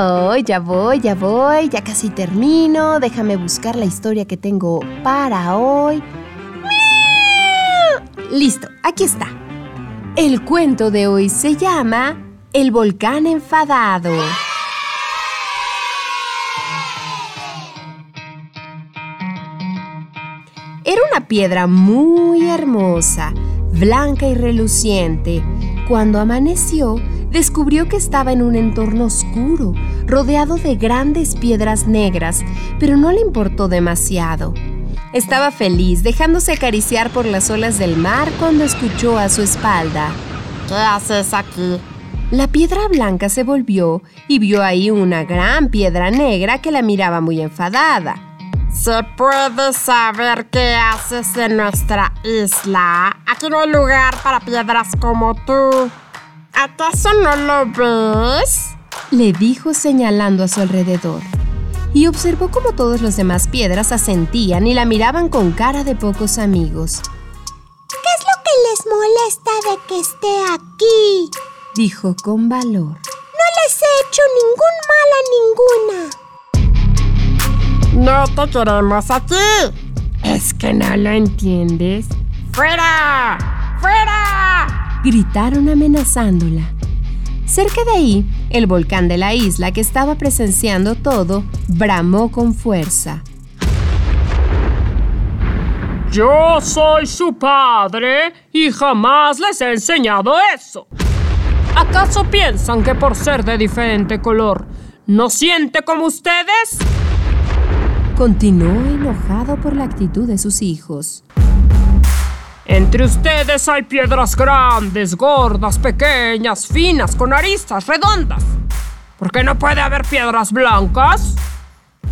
Oh, ya voy, ya voy, ya casi termino. Déjame buscar la historia que tengo para hoy. Listo, aquí está. El cuento de hoy se llama El volcán enfadado. Era una piedra muy hermosa, blanca y reluciente. Cuando amaneció, descubrió que estaba en un entorno oscuro, rodeado de grandes piedras negras, pero no le importó demasiado. Estaba feliz, dejándose acariciar por las olas del mar cuando escuchó a su espalda. ¿Qué haces aquí? La piedra blanca se volvió y vio ahí una gran piedra negra que la miraba muy enfadada. ¿Se puede saber qué haces en nuestra isla? Aquí no hay lugar para piedras como tú. ¿Acaso no lo ves? Le dijo señalando a su alrededor. Y observó cómo todas las demás piedras asentían y la miraban con cara de pocos amigos. ¿Qué es lo que les molesta de que esté aquí? Dijo con valor. No les he hecho ningún mal a ninguna. No te queremos aquí. ¿Es que no lo entiendes? ¡Fuera! ¡Fuera! Gritaron amenazándola. Cerca de ahí, el volcán de la isla que estaba presenciando todo bramó con fuerza. Yo soy su padre y jamás les he enseñado eso. ¿Acaso piensan que por ser de diferente color no siente como ustedes? Continuó enojado por la actitud de sus hijos. Entre ustedes hay piedras grandes, gordas, pequeñas, finas, con aristas, redondas. ¿Por qué no puede haber piedras blancas?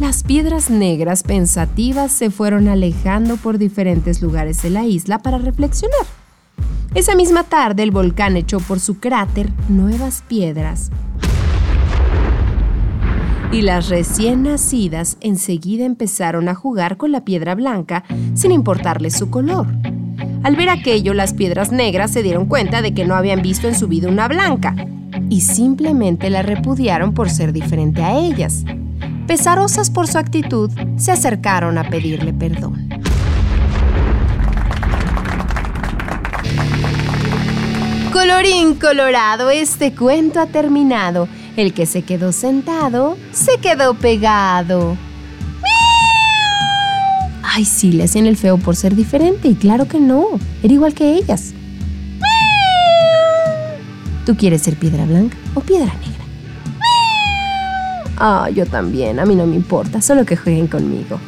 Las piedras negras pensativas se fueron alejando por diferentes lugares de la isla para reflexionar. Esa misma tarde el volcán echó por su cráter nuevas piedras. Y las recién nacidas enseguida empezaron a jugar con la piedra blanca sin importarle su color. Al ver aquello, las piedras negras se dieron cuenta de que no habían visto en su vida una blanca y simplemente la repudiaron por ser diferente a ellas. Pesarosas por su actitud, se acercaron a pedirle perdón. Colorín colorado, este cuento ha terminado. El que se quedó sentado, se quedó pegado. Ay, sí, le hacían el feo por ser diferente. Y claro que no. Era igual que ellas. ¿Tú quieres ser piedra blanca o piedra negra? Ah, yo también. A mí no me importa. Solo que jueguen conmigo.